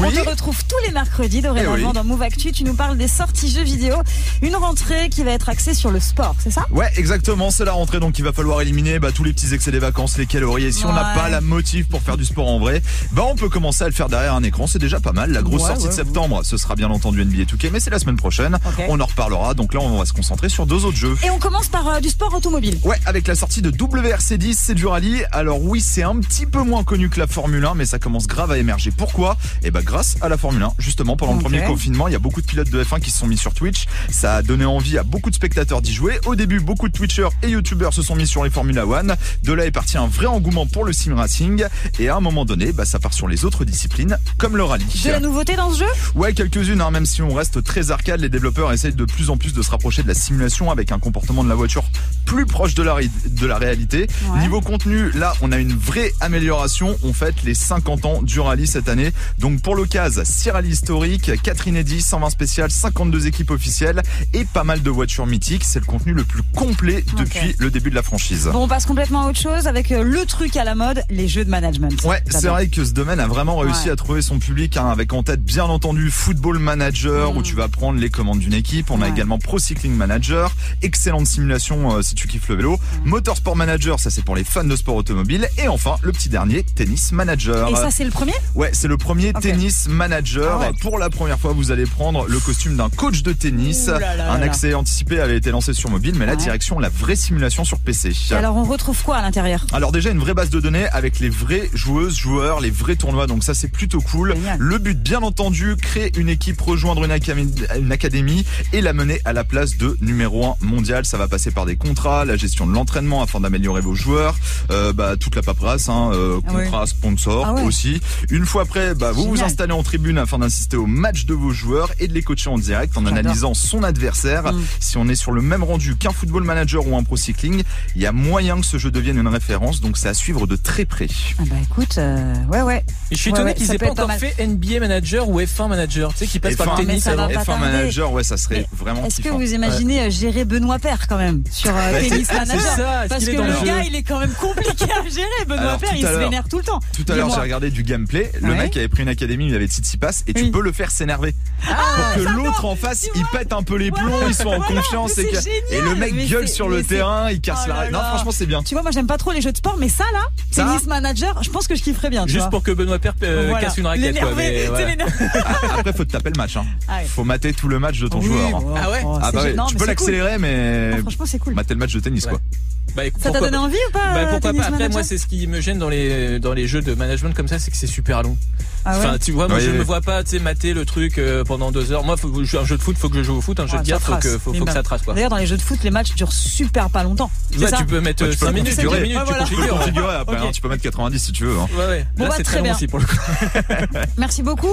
Oui. On te retrouve tous les mercredis dorénavant Eh oui. dans Move Actu. Tu nous parles des sorties jeux vidéo. Une rentrée qui va être axée sur le sport, c'est ça? Ouais, exactement, c'est la rentrée donc il va falloir éliminer bah, tous les petits excès des vacances, les calories. Et si on n'a pas la motive pour faire du sport en vrai, bah on peut commencer à le faire derrière un écran, c'est déjà pas mal. La grosse Ouais, sortie de septembre, ce sera bien entendu NBA 2K, mais c'est la semaine prochaine. On en reparlera, donc là on va se concentrer sur deux autres jeux. Et on commence par euh, du sport automobile. Ouais, avec la sortie de WRC10, c'est du rallye. Alors oui, c'est un petit peu moins connu que la Formule 1, mais ça commence grave à émerger. Pourquoi? Eh ben grâce à la Formule 1. Justement, pendant le premier confinement, il y a beaucoup de pilotes de F1 qui se sont mis sur Twitch. Ça a donné envie à beaucoup de spectateurs d'y jouer. Au début, beaucoup de Twitchers et YouTubers se sont mis sur les Formula One. De là est parti un vrai engouement pour le sim racing. Et à un moment donné, bah, ça part sur les autres disciplines, comme le rallye. De la nouveauté dans ce jeu? Ouais, quelques-unes, hein, même si on reste très arcade, les développeurs essayent de plus en plus de se rapprocher de la simulation avec un comportement de la voiture plus proche de la, ré- de la réalité. Ouais. Niveau contenu, là, on a une vraie amélioration. On fête les 50 ans du rallye cette année. Donc pour l'occasion, 6 rallyes historiques, 4 inédits, 120 spéciales, 52 équipes officielles et pas mal de voitures mythiques. C'est le contenu le plus complet depuis le début de la franchise. Bon, on passe complètement à autre chose avec euh, le truc à la mode, les jeux de management. Ouais, c'est vrai que ce domaine a vraiment réussi Ouais. à trouver son public hein, avec en tête bien entendu Football Manager Mm. où tu vas prendre les commandes d'une équipe. On a également Pro Cycling Manager, excellente simulation euh, si tu kiffes le vélo. Mm. Motorsport Manager, ça c'est pour les fans de sport automobile. Et enfin le petit dernier, Tennis Manager. Et ça, c'est le premier? Ouais, c'est le premier tennis manager. Ah ouais. Pour la première fois, vous allez prendre le costume d'un coach de tennis. Ouh là là Un là accès anticipé avait été lancé sur mobile, mais la Ouais. direction, la vraie simulation sur PC. Et alors, on retrouve quoi à l'intérieur? Alors déjà une vraie base de données avec les vraies joueuses, joueurs, les vrais tournois, donc ça c'est plutôt cool. Génial. Le but bien entendu, créer une équipe, rejoindre une, académie- une académie et la mener à la place de numéro 1 mondial. Ça va passer par des contrats, la gestion de l'entraînement afin d'améliorer vos joueurs, euh, bah, toute la paperasse, hein, euh, Ah contrat, sponsor Ah ouais. aussi. Une fois après, bah, vous vous Génial. Installez en tribune afin d'assister au match de vos joueurs et de les coacher en direct en analysant son adversaire. Mm. Si on est sur le même rendu qu'un football manager ou un pro cycling, il y a moyen que ce jeu devienne une référence, donc c'est à suivre de très près. Ah bah écoute, euh, ouais, ouais. Et je suis Ouais, étonné ouais, qu'ils ça aient pas encore mal. fait NBA Manager ou F1 Manager, tu sais, qui passe par F1, le mais tennis ça va avant. pas F1 tarder. manager, ouais, ça serait vraiment Est-ce que vous imaginez euh, gérer Benoît Père quand même sur euh, Bah, Tennis Manager ça, Parce qu'il que le gars, il est quand même compliqué à gérer. Benoît Alors, Père, il se vénère tout le temps. Tout à l'heure, j'ai regardé du gameplay. Le Ouais. mec avait pris une académie, il avait Tsitsipas, et tu Oui. peux le faire s'énerver. pour que l'autre en face, il pète un peu les plombs, ils sont en confiance. mais et, le mec mais gueule sur le mais terrain, il casse Oh la. Non, franchement, c'est bien. Tu vois, moi j'aime pas trop les jeux de sport, mais ça là, Tennis Manager, je pense que je kifferais bien. Juste pour que Benoît Père euh, Voilà. casse une raquette. quoi, mais l'énerver. Ah, Après, faut te taper le match. Hein. Ah ouais. Faut mater tout le match de ton Oui, joueur. hein. bon, Ah ouais oh, Ah bah ouais, gênant, tu peux c'est cool. l'accélérer, mais Ah, Franchement, c'est cool. mater le match de tennis, Ouais. quoi. Bah, Ça t'a donné envie ou pas Bah, euh, pourquoi pas Après, Manager moi, c'est ce qui me gêne dans les dans les jeux de management comme ça, c'est que c'est super long. Ah ouais Enfin, tu vois, moi, Oui, je oui. me vois pas, tu sais, mater le truc euh, pendant deux heures. Moi, faut, un jeu de foot, faut que je joue au foot. Un jeu Ouais, de guerre, faut trace. que faut, que bah, ça trace quoi. D'ailleurs, dans les jeux de foot, les matchs durent super pas longtemps. Ouais, ça tu peux mettre Ouais, tu peux 5 le minutes, 10 configurer. minutes, Ouais, tu voilà. Tu peux configurer après, hein, tu peux mettre 90 si tu veux. hein. Ouais, ouais. Bon, Là, bah, c'est très très long bien. aussi pour le coup. Merci beaucoup.